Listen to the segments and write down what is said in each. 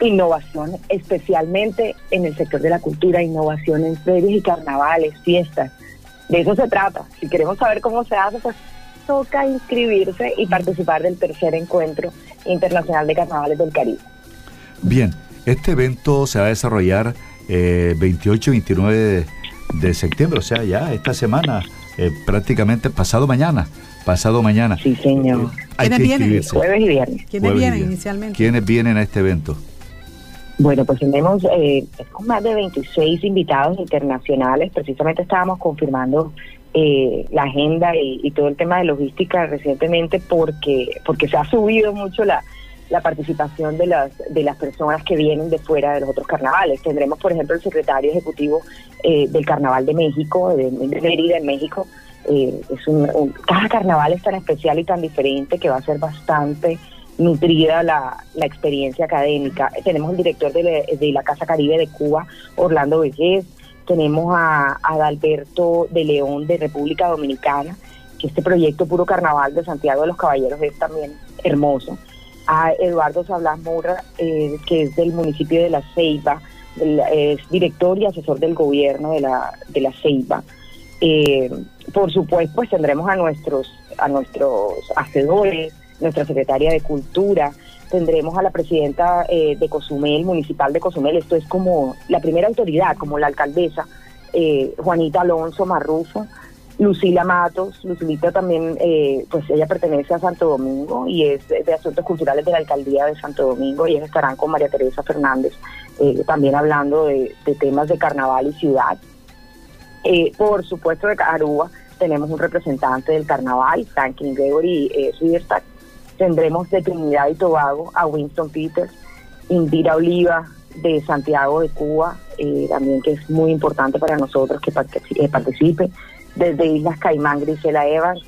innovación, especialmente en el sector de la cultura, innovación en ferias y carnavales, fiestas. De eso se trata. Si queremos saber cómo se hace, pues toca inscribirse y participar del tercer encuentro internacional de carnavales del Caribe. Bien, este evento se va a desarrollar eh, 28 y 29 de, de, septiembre, o sea, ya esta semana, eh, prácticamente pasado mañana. Pasado mañana. Sí, señor. Eh, hay que vienen? Jueves y viernes. ¿Quiénes vienen inicialmente? ¿Quiénes vienen a este evento? Bueno, pues tenemos eh, más de 26 invitados internacionales. Precisamente estábamos confirmando eh, la agenda y, todo el tema de logística recientemente porque porque se ha subido mucho la, la participación de las de las personas que vienen de fuera de los otros carnavales. Tendremos, por ejemplo, el secretario ejecutivo eh, del Carnaval de México, de, de Mérida, en México. Eh, es un, un, cada carnaval es tan especial y tan diferente que va a ser bastante nutrida la, la experiencia académica. Tenemos el director de, la, de la Casa Caribe de Cuba, Orlando Vejez. Tenemos a, a de León de República Dominicana, que este proyecto Puro Carnaval de Santiago de los Caballeros es también hermoso a Eduardo Sablas Murra, eh, que es del municipio de La Ceiba, es director y asesor del gobierno de la, de la Ceiba. Eh, por supuesto, pues tendremos a nuestros, a nuestros hacedores, nuestra secretaria de Cultura, tendremos a la presidenta eh, de Cozumel, municipal de Cozumel, esto es como la primera autoridad, como la alcaldesa, eh, Juanita Alonso Marrufo, Lucila Matos, Lucilita también, eh, pues ella pertenece a Santo Domingo y es de, Asuntos Culturales de la Alcaldía de Santo Domingo y ellos estarán con María Teresa Fernández eh, también hablando de, de, temas de carnaval y ciudad. Eh, por supuesto de Aruba tenemos un representante del carnaval, Franklin Gregory eh, Riverstack. Tendremos de Trinidad y Tobago a Winston Peters, Indira Oliva de Santiago de Cuba, eh, también que es muy importante para nosotros que participe desde Islas Caimán, Grisela Evans,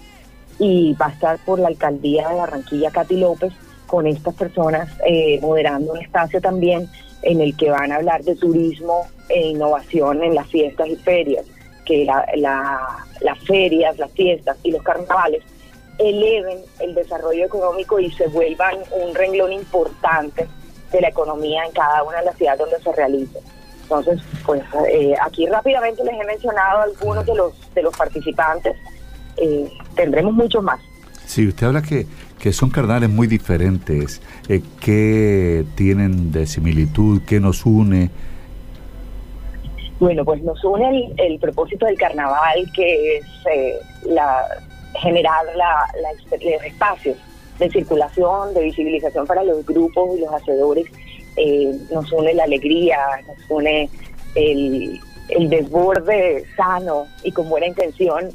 y va a estar por la alcaldía de Barranquilla, Katy López, con estas personas eh, moderando un espacio también en el que van a hablar de turismo e innovación en las fiestas y ferias, que la, la, las ferias, las fiestas y los carnavales eleven el desarrollo económico y se vuelvan un renglón importante de la economía en cada una de las ciudades donde se realice. Entonces, pues eh, aquí rápidamente les he mencionado algunos de los de los participantes. Eh, tendremos muchos más. Sí, usted habla que, que son carnavales muy diferentes. Eh, ¿Qué tienen de similitud? ¿Qué nos une? Bueno, pues nos une el, el propósito del carnaval, que es eh, la, generar la, espacios de circulación, de visibilización para los grupos y los hacedores eh, nos une la alegría, nos une el, el, desborde sano y con buena intención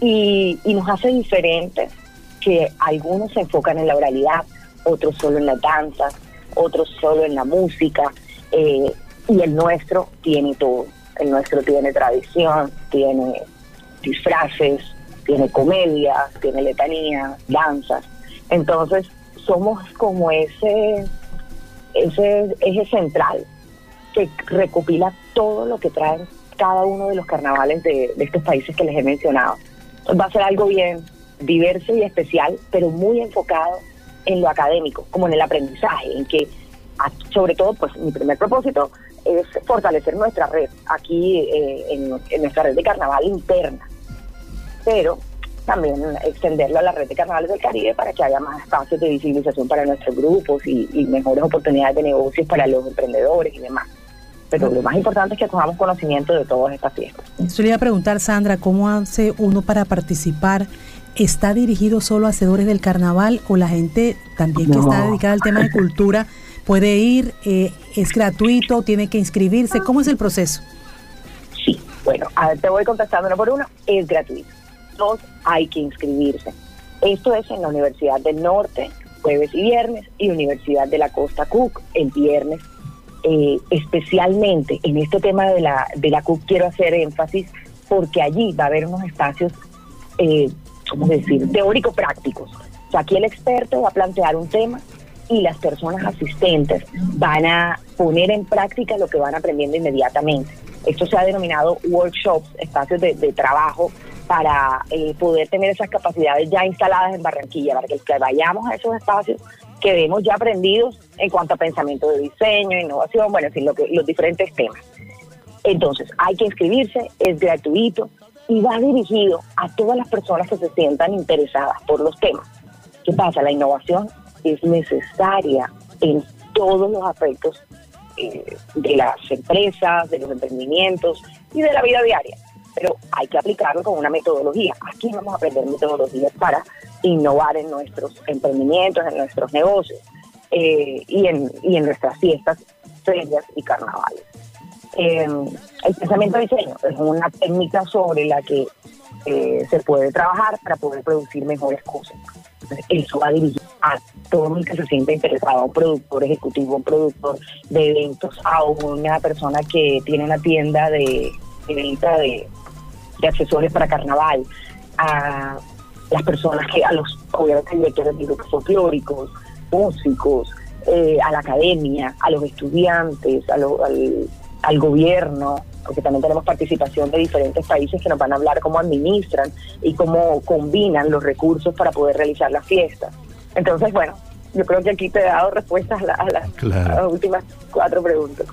y, y, nos hace diferentes que algunos se enfocan en la oralidad, otros solo en la danza, otros solo en la música eh, y el nuestro tiene todo. El nuestro tiene tradición, tiene disfraces, tiene comedias, tiene letanías, danzas. Entonces somos como ese ese eje central que recopila todo lo que traen cada uno de los carnavales de, de estos países que les he mencionado. Va a ser algo bien diverso y especial, pero muy enfocado en lo académico, como en el aprendizaje, en que sobre todo, pues mi primer propósito es fortalecer nuestra red aquí eh, en nuestra red de carnaval interna, pero también extenderlo a la red de carnavales del Caribe para que haya más espacios de visibilización para nuestros grupos y, y mejores oportunidades de negocios para los emprendedores y demás. Pero lo más importante es que cojamos conocimiento de todas estas fiestas. Yo le iba a preguntar, Sandra, ¿cómo hace uno para participar? ¿Está dirigido solo a hacedores del carnaval o la gente también que no. está dedicada al tema de cultura puede ir? Eh, ¿Es gratuito? ¿Tiene que inscribirse? ¿Cómo es el proceso? Sí, bueno, a ver, te voy contestando uno por uno. Es gratuito dos hay que inscribirse. Esto es en la Universidad del Norte, jueves y viernes, y Universidad de la Costa Cook, el viernes. Eh, especialmente en este tema de la, de la CUC quiero hacer énfasis porque allí va a haber unos espacios, eh, ¿cómo decir?, teórico-prácticos. O sea, aquí el experto va a plantear un tema y las personas asistentes van a poner en práctica lo que van aprendiendo inmediatamente. Esto se ha denominado workshops, espacios de, de trabajo para eh, poder tener esas capacidades ya instaladas en Barranquilla, para que, que vayamos a esos espacios quedemos ya aprendidos en cuanto a pensamiento de diseño, innovación, bueno, en fin, lo que, los diferentes temas. Entonces, hay que inscribirse, es gratuito y va dirigido a todas las personas que se sientan interesadas por los temas. ¿Qué pasa? La innovación es necesaria en todos los aspectos eh, de las empresas, de los emprendimientos y de la vida diaria. Pero hay que aplicarlo con una metodología. Aquí vamos a aprender metodologías para innovar en nuestros emprendimientos, en nuestros negocios eh, y, en, y en nuestras fiestas, ferias y carnavales. Eh, el pensamiento de diseño es una técnica sobre la que eh, se puede trabajar para poder producir mejores cosas. Entonces, eso va dirigido a todo el que se siente interesado, a un productor ejecutivo, un productor de eventos, a una persona que tiene una tienda de, venta de, accesorios para carnaval, a las personas que, a los obviamente directores de grupos folclóricos, músicos, eh, a la academia, a los estudiantes, a al, al gobierno, porque también tenemos participación de diferentes países que nos van a hablar cómo administran y cómo combinan los recursos para poder realizar las fiestas. Entonces, bueno, yo creo que aquí te he dado respuestas a, las últimas cuatro preguntas.